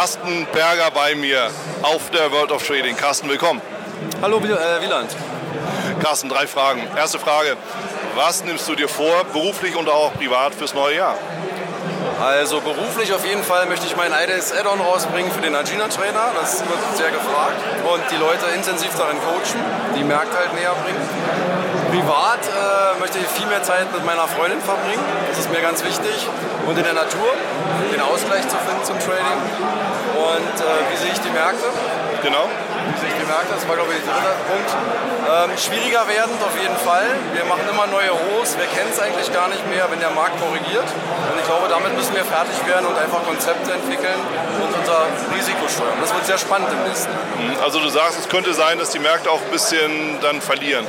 Carsten Berger bei mir auf der World of Trading. Carsten, willkommen. Hallo äh, Wieland. Carsten, drei Fragen. Erste Frage, was nimmst du dir vor, beruflich und auch privat fürs neue Jahr? Also beruflich auf jeden Fall möchte ich mein altes Add-on rausbringen für den Agina Trainer. Das wird sehr gefragt. Und die Leute intensiv darin coachen, die Märkte halt näher bringen. Privat äh, möchte ich viel mehr Zeit mit meiner Freundin verbringen. Das ist mir ganz wichtig. Und in der Natur, den Ausgleich zu finden zum Trading. Und äh, wie sehe ich die Märkte? Genau sich gemerkt das war glaube ich der dritte Punkt. Ähm, schwieriger werdend auf jeden Fall. Wir machen immer neue Hochs, wir kennen es eigentlich gar nicht mehr, wenn der Markt korrigiert. Und ich glaube, damit müssen wir fertig werden und einfach Konzepte entwickeln und unser Risiko steuern. Das wird sehr spannend im nächsten Jahr. Also du sagst, es könnte sein, dass die Märkte auch ein bisschen dann verlieren.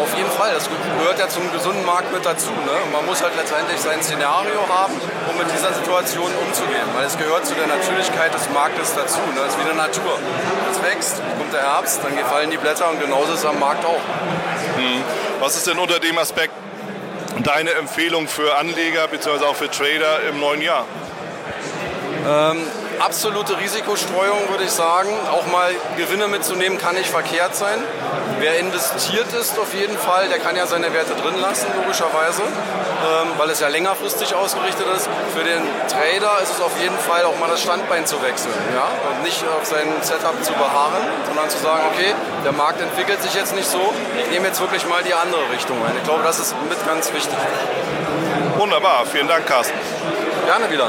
Auf jeden Fall, das gehört ja zum gesunden Markt mit dazu. Ne? Man muss halt letztendlich sein Szenario haben, um mit dieser Situation umzugehen, weil es gehört zu der Natürlichkeit des Marktes dazu. Ne? Das ist wie eine Natur. Es wächst, kommt der Herbst, dann fallen die Blätter und genauso ist es am Markt auch. Hm. Was ist denn unter dem Aspekt deine Empfehlung für Anleger bzw. auch für Trader im neuen Jahr? Ähm, absolute Risikostreuung, würde ich sagen. Auch mal Gewinne mitzunehmen, kann nicht verkehrt sein. Wer investiert ist auf jeden Fall, der kann ja seine Werte drin lassen, logischerweise, ähm, weil es ja längerfristig ausgerichtet ist. Für den Trader ist es auf jeden Fall auch mal das Standbein zu wechseln ja? und nicht auf sein Setup zu beharren, sondern zu sagen, okay, der Markt entwickelt sich jetzt nicht so, ich nehme jetzt wirklich mal die andere Richtung ein. Ich glaube, das ist mit ganz wichtig. Wunderbar, vielen Dank, Carsten. Gerne wieder.